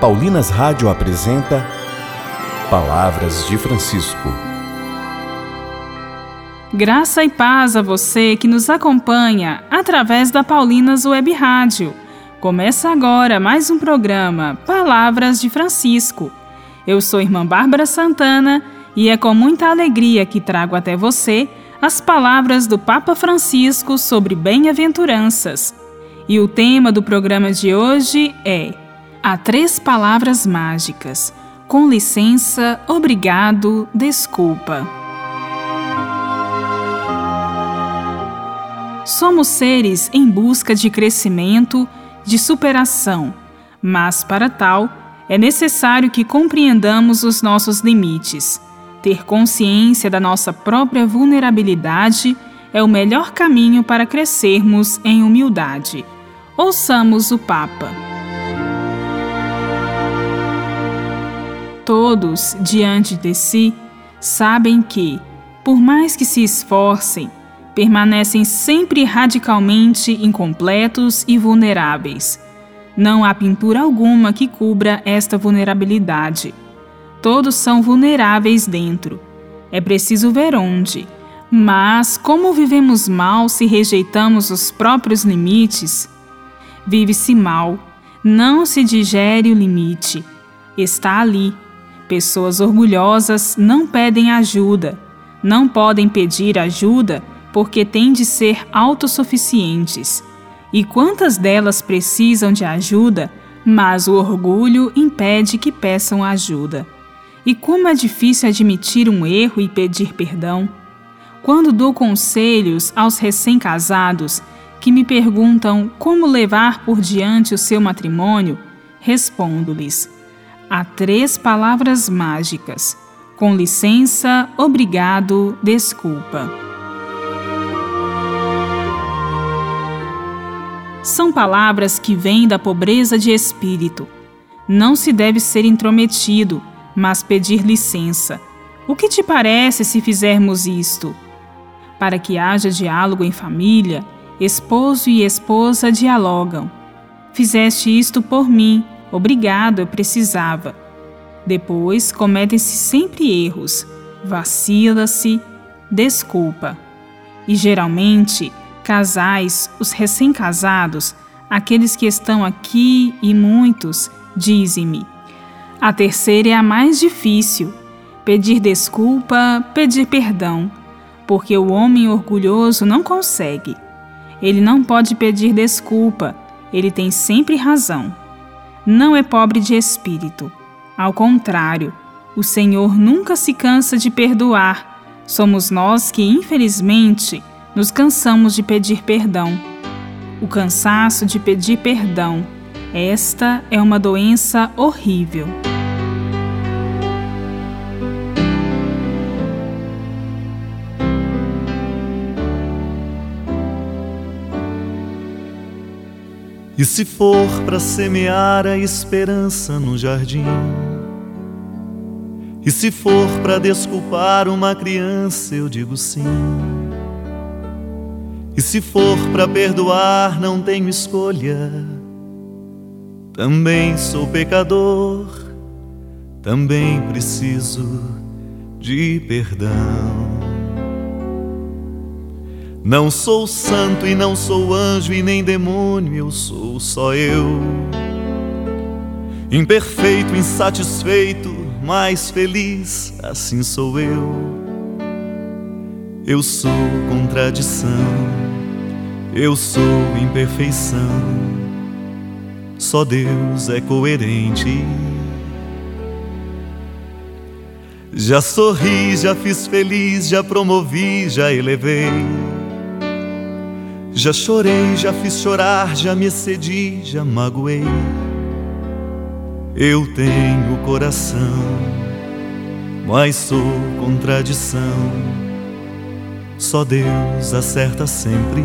Paulinas Rádio apresenta Palavras de Francisco. Graça e paz a você que nos acompanha através da Paulinas Web Rádio. Começa agora mais um programa Palavras de Francisco. Eu sou irmã Bárbara Santana e é com muita alegria que trago até você as palavras do Papa Francisco sobre bem-aventuranças. E o tema do programa de hoje é Há três palavras mágicas. Com licença, obrigado, desculpa. Somos seres em busca de crescimento, de superação, mas para tal é necessário que compreendamos os nossos limites. Ter consciência da nossa própria vulnerabilidade é o melhor caminho para crescermos em humildade. Ouçamos o Papa. Todos, diante de si, sabem que, por mais que se esforcem, permanecem sempre radicalmente incompletos e vulneráveis. Não há pintura alguma que cubra esta vulnerabilidade. Todos são vulneráveis dentro. É preciso ver onde. Mas como vivemos mal se rejeitamos os próprios limites? Vive-se mal, não se digere o limite. Está ali Pessoas orgulhosas não pedem ajuda, não podem pedir ajuda porque têm de ser autossuficientes. E quantas delas precisam de ajuda, mas o orgulho impede que peçam ajuda. E como é difícil admitir um erro e pedir perdão. Quando dou conselhos aos recém-casados que me perguntam como levar por diante o seu matrimônio, respondo-lhes: Há três palavras mágicas: com licença, obrigado, desculpa. São palavras que vêm da pobreza de espírito. Não se deve ser intrometido, mas pedir licença. O que te parece se fizermos isto? Para que haja diálogo em família, esposo e esposa dialogam. Fizeste isto por mim, Obrigado, eu precisava. Depois cometem-se sempre erros, vacila-se, desculpa. E geralmente, casais, os recém-casados, aqueles que estão aqui e muitos, dizem-me: a terceira é a mais difícil. Pedir desculpa, pedir perdão, porque o homem orgulhoso não consegue. Ele não pode pedir desculpa, ele tem sempre razão não é pobre de espírito. Ao contrário, o Senhor nunca se cansa de perdoar. Somos nós que, infelizmente, nos cansamos de pedir perdão. O cansaço de pedir perdão. Esta é uma doença horrível. E se for para semear a esperança no jardim, e se for para desculpar uma criança, eu digo sim. E se for para perdoar, não tenho escolha. Também sou pecador, também preciso de perdão. Não sou santo e não sou anjo e nem demônio, eu sou só eu. Imperfeito, insatisfeito, mas feliz, assim sou eu. Eu sou contradição, eu sou imperfeição. Só Deus é coerente. Já sorri, já fiz feliz, já promovi, já elevei. Já chorei, já fiz chorar, já me excedi, já magoei. Eu tenho coração, mas sou contradição. Só Deus acerta sempre.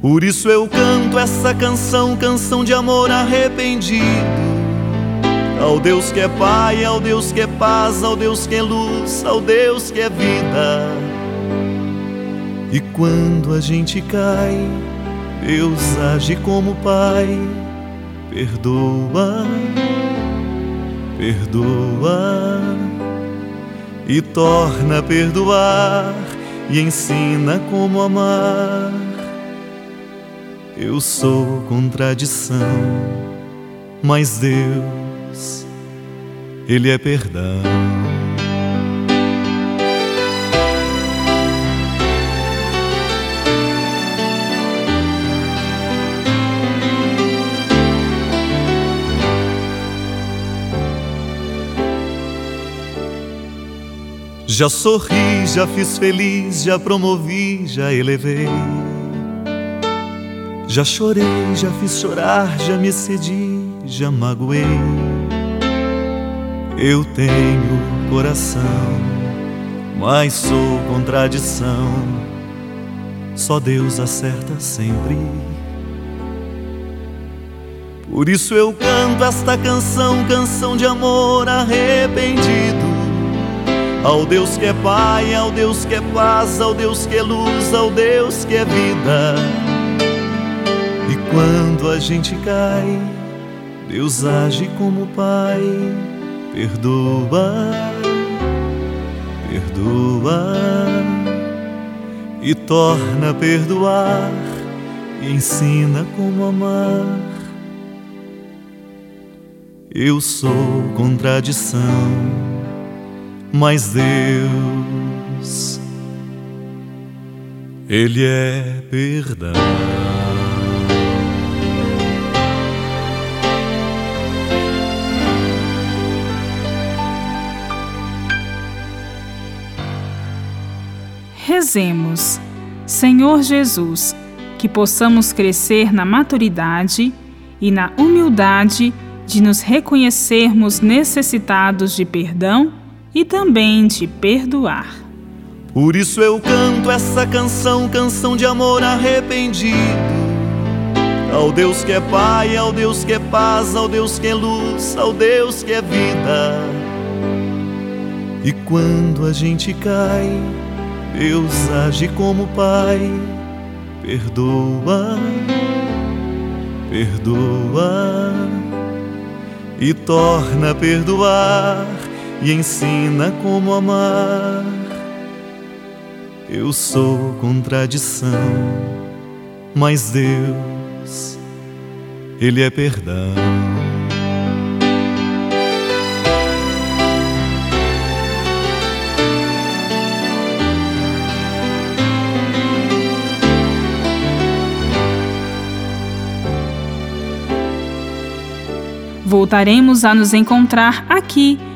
Por isso eu canto essa canção, canção de amor arrependido. Ao Deus que é Pai, ao Deus que é paz, ao Deus que é luz, ao Deus que é vida. E quando a gente cai, Deus age como Pai perdoa, perdoa e torna a perdoar e ensina como amar. Eu sou contradição, mas Deus, Ele é perdão. Já sorri, já fiz feliz, já promovi, já elevei. Já chorei, já fiz chorar, já me cedi, já magoei. Eu tenho coração, mas sou contradição. Só Deus acerta sempre. Por isso eu canto esta canção, canção de amor arrependido ao Deus que é Pai, ao Deus que é paz, ao Deus que é luz, ao Deus que é vida. E quando a gente cai, Deus age como Pai, perdoa, perdoa e torna a perdoar e ensina como amar. Eu sou contradição mas Deus, Ele é perdão. Rezemos, Senhor Jesus, que possamos crescer na maturidade e na humildade de nos reconhecermos necessitados de perdão e também de perdoar. Por isso eu canto essa canção, canção de amor arrependido. Ao Deus que é Pai, ao Deus que é paz, ao Deus que é luz, ao Deus que é vida. E quando a gente cai, Deus age como Pai, perdoa, perdoa e torna a perdoar e ensina como amar. Eu sou contradição, mas Deus, Ele é perdão. Voltaremos a nos encontrar aqui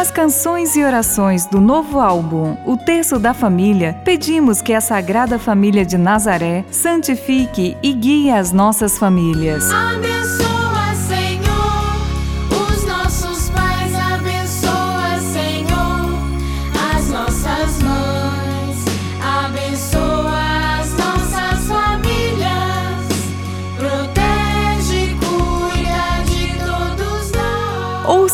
As canções e orações do novo álbum O Terço da Família, pedimos que a Sagrada Família de Nazaré santifique e guie as nossas famílias. Abençoe.